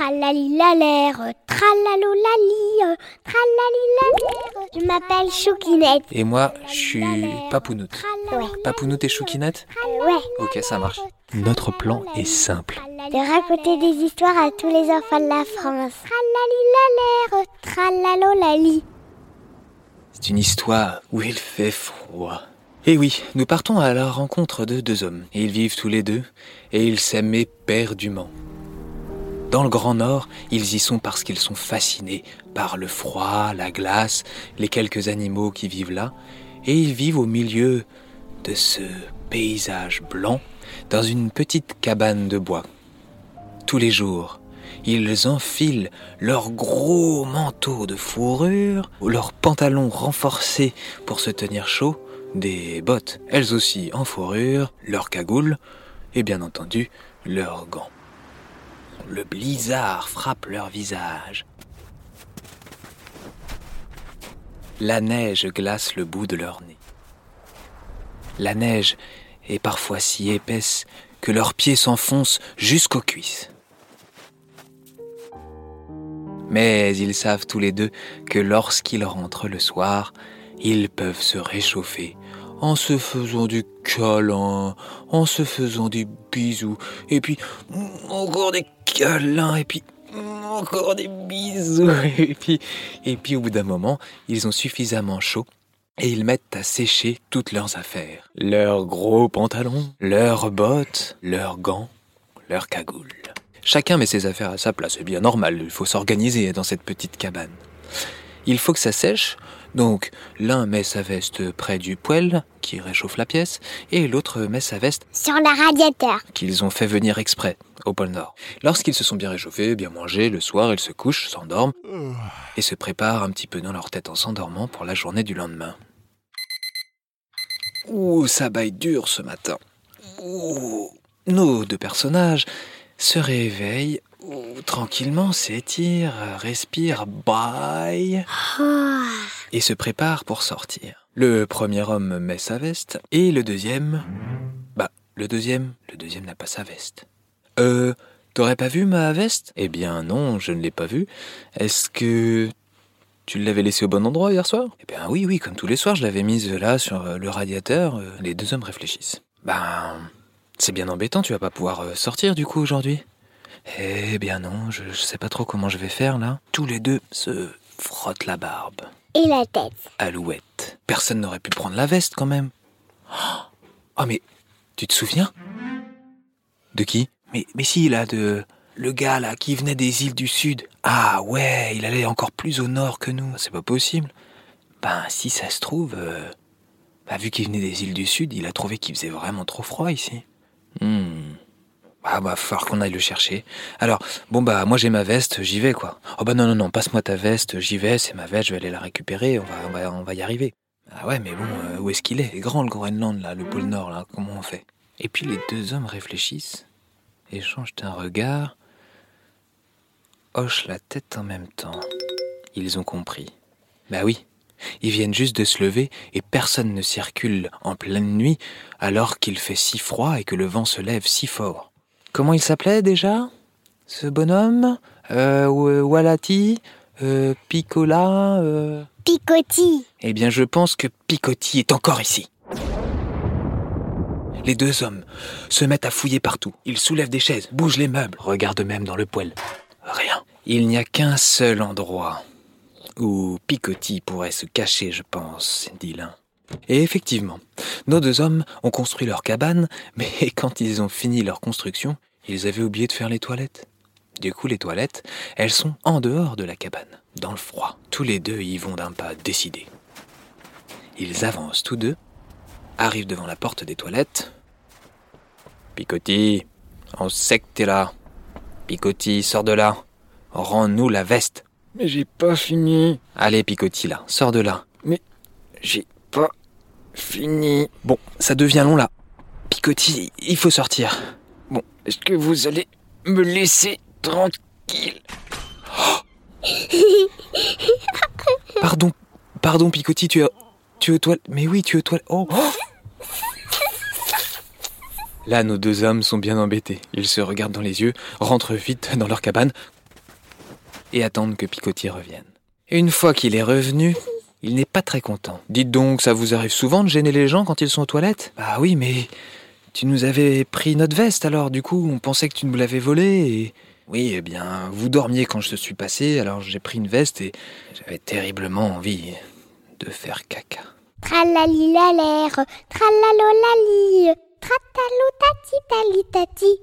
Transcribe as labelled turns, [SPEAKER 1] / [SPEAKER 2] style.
[SPEAKER 1] Tralalilalère, tralalolali, tralalilalère. Je m'appelle Choukinette.
[SPEAKER 2] Et moi, je suis Papounoute.
[SPEAKER 1] Ouais.
[SPEAKER 2] Papounoute et Choukinette
[SPEAKER 1] Ouais.
[SPEAKER 2] Ok, ça marche. Notre plan est simple.
[SPEAKER 1] De raconter des histoires à tous les enfants de la France. Tralalilalère, tralalolali.
[SPEAKER 2] C'est une histoire où il fait froid. Et oui, nous partons à la rencontre de deux hommes. Ils vivent tous les deux, et ils s'aiment éperdument. Dans le Grand Nord, ils y sont parce qu'ils sont fascinés par le froid, la glace, les quelques animaux qui vivent là, et ils vivent au milieu de ce paysage blanc dans une petite cabane de bois. Tous les jours, ils enfilent leurs gros manteaux de fourrure, leurs pantalons renforcés pour se tenir chaud, des bottes, elles aussi en fourrure, leurs cagoules et bien entendu leurs gants. Le blizzard frappe leur visage. La neige glace le bout de leur nez. La neige est parfois si épaisse que leurs pieds s'enfoncent jusqu'aux cuisses. Mais ils savent tous les deux que lorsqu'ils rentrent le soir, ils peuvent se réchauffer en se faisant du câlin, en se faisant des bisous, et puis encore des câlins, et puis encore des bisous, et puis, et puis au bout d'un moment, ils ont suffisamment chaud et ils mettent à sécher toutes leurs affaires. Leurs gros pantalons, leurs bottes, leurs gants, leurs cagoules. Chacun met ses affaires à sa place, c'est bien normal, il faut s'organiser dans cette petite cabane. Il faut que ça sèche, donc l'un met sa veste près du poêle, qui réchauffe la pièce, et l'autre met sa veste
[SPEAKER 1] Sur le radiateur.
[SPEAKER 2] qu'ils ont fait venir exprès au pôle Nord. Lorsqu'ils se sont bien réchauffés, bien mangés, le soir, ils se couchent, s'endorment et se préparent un petit peu dans leur tête en s'endormant pour la journée du lendemain. Ouh, ça baille dur ce matin. Ouh, nos deux personnages se réveillent, ouh, tranquillement s'étirent, respirent, baillent
[SPEAKER 1] Oh.
[SPEAKER 2] et se prépare pour sortir. Le premier homme met sa veste et le deuxième... Bah, le deuxième, le deuxième n'a pas sa veste. Euh, t'aurais pas vu ma veste? Eh bien non, je ne l'ai pas vue. Est-ce que tu l'avais laissée au bon endroit hier soir? Eh bien oui, oui, comme tous les soirs, je l'avais mise là sur le radiateur. Euh, Les deux hommes réfléchissent. Ben, c'est bien embêtant, tu vas pas pouvoir euh, sortir du coup aujourd'hui Eh bien non, je, je sais pas trop comment je vais faire là. Tous les deux se frottent la barbe.
[SPEAKER 1] Et la tête.
[SPEAKER 2] Alouette. Personne n'aurait pu prendre la veste quand même. Oh mais tu te souviens? De qui? Mais mais si là de le gars là qui venait des îles du sud. Ah ouais, il allait encore plus au nord que nous. C'est pas possible. Ben si ça se trouve, euh, bah, vu qu'il venait des îles du sud, il a trouvé qu'il faisait vraiment trop froid ici. Hmm. Ah bah falloir qu'on aille le chercher. Alors, bon bah moi j'ai ma veste, j'y vais quoi. Oh bah non non non, passe-moi ta veste, j'y vais, c'est ma veste, je vais aller la récupérer, on va on va, on va y arriver. Ah ouais mais bon, euh, où est-ce qu'il est? Grand le Groenland là, le pôle Nord là, comment on fait? Et puis les deux hommes réfléchissent, échangent un regard, hochent la tête en même temps. Ils ont compris. Bah oui, ils viennent juste de se lever et personne ne circule en pleine nuit alors qu'il fait si froid et que le vent se lève si fort. Comment il s'appelait déjà Ce bonhomme? Euh, Wa- Walati euh, Picola euh...
[SPEAKER 1] Picotis.
[SPEAKER 2] Eh bien, je pense que Picotti est encore ici. Les deux hommes se mettent à fouiller partout. Ils soulèvent des chaises, bougent les meubles, regardent même dans le poêle. Rien. Il n'y a qu'un seul endroit où Picotti pourrait se cacher, je pense, dit l'un. Et effectivement, nos deux hommes ont construit leur cabane, mais quand ils ont fini leur construction, ils avaient oublié de faire les toilettes. Du coup, les toilettes, elles sont en dehors de la cabane, dans le froid. Tous les deux y vont d'un pas décidé. Ils avancent tous deux, arrivent devant la porte des toilettes. Picotti, on sait que t'es là. Picotti, sors de là. Rends-nous la veste.
[SPEAKER 3] Mais j'ai pas fini.
[SPEAKER 2] Allez, Picotti, là, sors de là.
[SPEAKER 3] J'ai pas fini.
[SPEAKER 2] Bon, ça devient long là. Picotti, il faut sortir.
[SPEAKER 3] Bon, est-ce que vous allez me laisser tranquille?
[SPEAKER 2] Pardon, pardon, Picotti, tu es, tu es aux toilettes. Mais oui, tu es aux toilettes. Oh. Là, nos deux hommes sont bien embêtés. Ils se regardent dans les yeux, rentrent vite dans leur cabane. Et attendre que Picotier revienne. Une fois qu'il est revenu, il n'est pas très content. Dites donc, ça vous arrive souvent de gêner les gens quand ils sont aux toilettes? Ah oui, mais tu nous avais pris notre veste alors, du coup, on pensait que tu nous l'avais volée et... Oui, eh bien, vous dormiez quand je suis passé, alors j'ai pris une veste et j'avais terriblement envie de faire caca.
[SPEAKER 1] Tralalolali, tati.